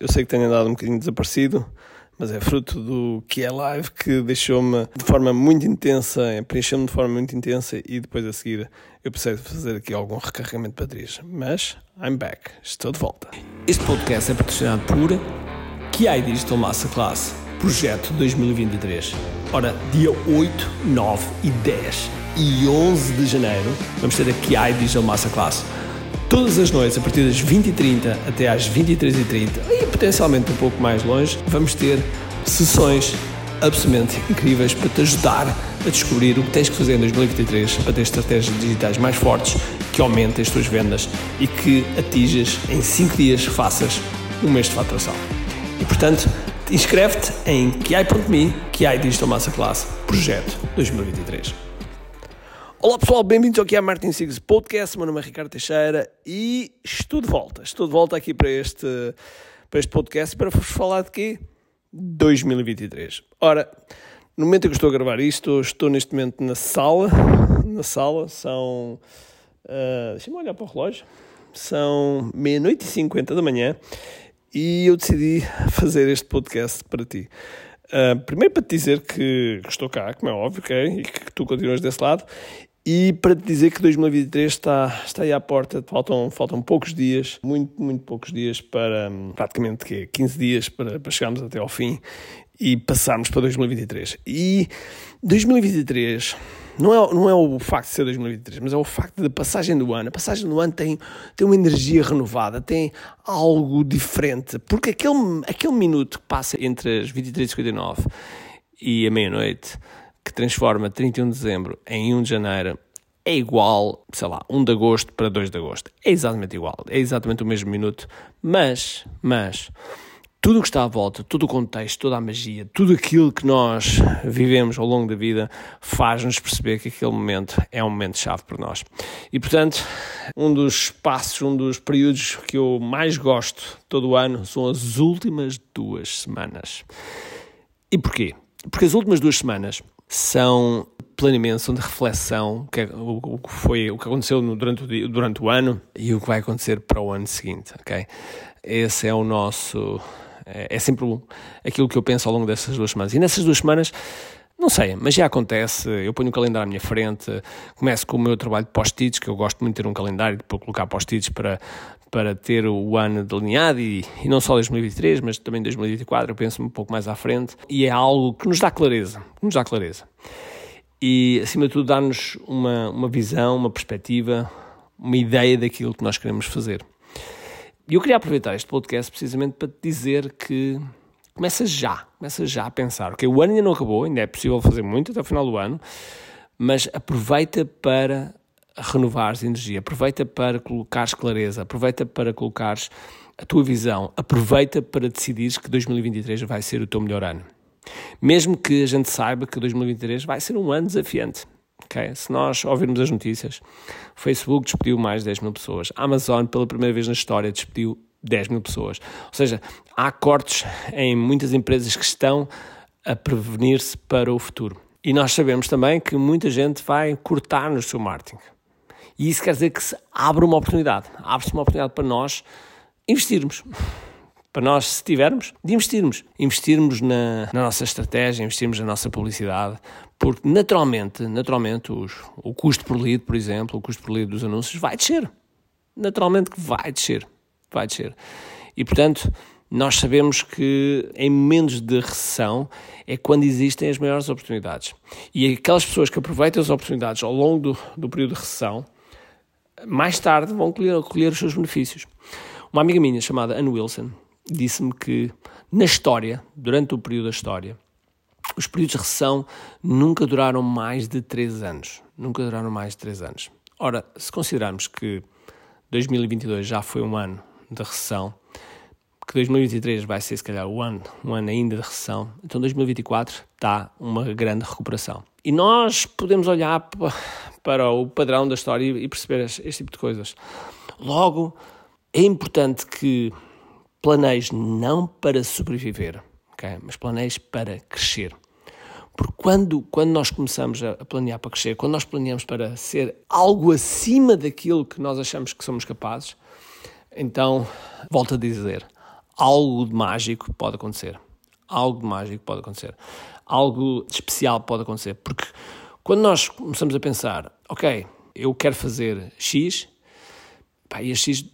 Eu sei que tenho andado um bocadinho desaparecido, mas é fruto do que é live que deixou-me de forma muito intensa, preencheu-me de forma muito intensa e depois a seguir eu precisei de fazer aqui algum recarregamento de baterias. Mas I'm back, estou de volta. Este podcast é patrocinado por QI Digital Masterclass, projeto 2023. Ora, dia 8, 9 e 10 e 11 de janeiro vamos ter a QI Digital Masterclass Todas as noites, a partir das 20h30 até às 23h30 e potencialmente um pouco mais longe, vamos ter sessões absolutamente incríveis para te ajudar a descobrir o que tens que fazer em 2023 para ter estratégias digitais mais fortes, que aumentem as tuas vendas e que atinjas em 5 dias, faças um mês de faturação. E portanto, inscreve-te em kiai.me, Kiai Digital Masterclass, Projeto 2023. Olá pessoal, bem-vindos aqui à Martin Six Podcast. Meu nome é Ricardo Teixeira e estou de volta. Estou de volta aqui para este, para este podcast para vos falar de quê? 2023. Ora, no momento em que estou a gravar isto, estou neste momento na sala. Na sala são. Uh, Deixa-me olhar para o relógio. São meia-noite e cinquenta da manhã e eu decidi fazer este podcast para ti. Uh, primeiro para te dizer que, que, estou cá, como é óbvio, okay? e que tu continuas desse lado, e para te dizer que 2023 está, está aí à porta, faltam, faltam poucos dias, muito, muito poucos dias para, praticamente que 15 dias para, para chegarmos até ao fim e passarmos para 2023. E 2023 não é, não é o facto de ser 2023, mas é o facto da passagem do ano. A passagem do ano tem, tem uma energia renovada, tem algo diferente, porque aquele, aquele minuto que passa entre as 23h59 e a meia-noite que transforma 31 de dezembro em 1 de janeiro é igual, sei lá, 1 de agosto para 2 de agosto. É exatamente igual, é exatamente o mesmo minuto, mas, mas, tudo o que está à volta, todo o contexto, toda a magia, tudo aquilo que nós vivemos ao longo da vida faz-nos perceber que aquele momento é um momento chave para nós. E portanto, um dos passos, um dos períodos que eu mais gosto todo o ano são as últimas duas semanas. E porquê? Porque as últimas duas semanas são planeamento, são de reflexão, que é, o, o, que foi, o que aconteceu durante, o, durante o ano e o que vai acontecer para o ano seguinte, ok? Esse é o nosso, é, é sempre aquilo que eu penso ao longo dessas duas semanas. E nessas duas semanas não sei, mas já acontece. Eu ponho o calendário à minha frente, começo com o meu trabalho de post-its, que eu gosto muito de ter um calendário para colocar post-its para, para ter o ano delineado e, e não só 2023, mas também 2024. Eu penso um pouco mais à frente e é algo que nos dá clareza, nos dá clareza. E acima de tudo, dá-nos uma, uma visão, uma perspectiva, uma ideia daquilo que nós queremos fazer. E eu queria aproveitar este podcast precisamente para te dizer que começa já, começa já a pensar, ok, o ano ainda não acabou, ainda é possível fazer muito até o final do ano, mas aproveita para renovares energia, aproveita para colocares clareza, aproveita para colocares a tua visão, aproveita para decidires que 2023 vai ser o teu melhor ano. Mesmo que a gente saiba que 2023 vai ser um ano desafiante. Okay? Se nós ouvirmos as notícias, Facebook despediu mais de 10 mil pessoas, Amazon, pela primeira vez na história, despediu 10 mil pessoas. Ou seja, há cortes em muitas empresas que estão a prevenir-se para o futuro. E nós sabemos também que muita gente vai cortar no seu marketing. E isso quer dizer que se abre uma oportunidade. Abre-se uma oportunidade para nós investirmos. Para nós, se tivermos, de investirmos. Investirmos na, na nossa estratégia, investirmos na nossa publicidade, porque naturalmente, naturalmente os, o custo por lead, por exemplo, o custo por lead dos anúncios vai descer. Naturalmente que vai descer vai descer. E, portanto, nós sabemos que em momentos de recessão é quando existem as maiores oportunidades. E aquelas pessoas que aproveitam as oportunidades ao longo do, do período de recessão, mais tarde vão colher, colher os seus benefícios. Uma amiga minha chamada Anne Wilson disse-me que na história, durante o período da história, os períodos de recessão nunca duraram mais de 3 anos. Nunca duraram mais de 3 anos. Ora, se considerarmos que 2022 já foi um ano de recessão, que 2023 vai ser se calhar um ano, um ano ainda de recessão, então 2024 está uma grande recuperação. E nós podemos olhar para o padrão da história e perceber este tipo de coisas. Logo, é importante que planejes não para sobreviver, okay? mas planejes para crescer. Porque quando, quando nós começamos a planear para crescer, quando nós planeamos para ser algo acima daquilo que nós achamos que somos capazes, então, volto a dizer, algo de mágico pode acontecer. Algo de mágico pode acontecer. Algo de especial pode acontecer. Porque quando nós começamos a pensar, ok, eu quero fazer X, pá, e X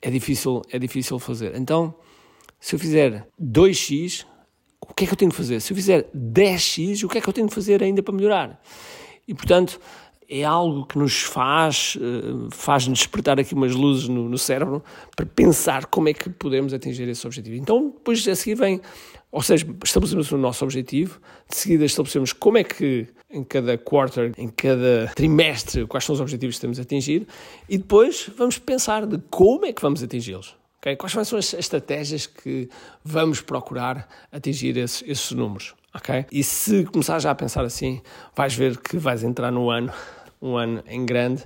é difícil, é difícil fazer. Então, se eu fizer 2X, o que é que eu tenho que fazer? Se eu fizer 10X, o que é que eu tenho que fazer ainda para melhorar? E, portanto, é algo que nos faz, eh, faz-nos despertar aqui umas luzes no, no, cérebro para pensar como é que podemos atingir esse objetivo. Então, depois a seguir vem, ou seja, estabelecemos o nosso objetivo, de seguida estabelecemos como é que em cada quarter, em cada trimestre, quais são os objetivos que temos a atingir e depois vamos pensar de como é que vamos atingi-los. Okay? Quais são as estratégias que vamos procurar atingir esses, esses números? Okay? E se começar já a pensar assim, vais ver que vais entrar no ano, um ano em grande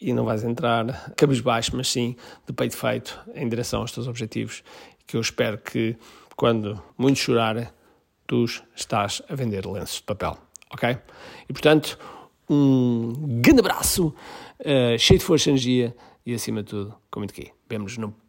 e não vais entrar cabisbaixo, mas sim de peito feito em direção aos teus objetivos, que eu espero que quando muito chorar, tu estás a vender lenços de papel, ok? E portanto, um grande abraço, uh, cheio de força e energia e acima de tudo, com muito aqui. Vemo-nos no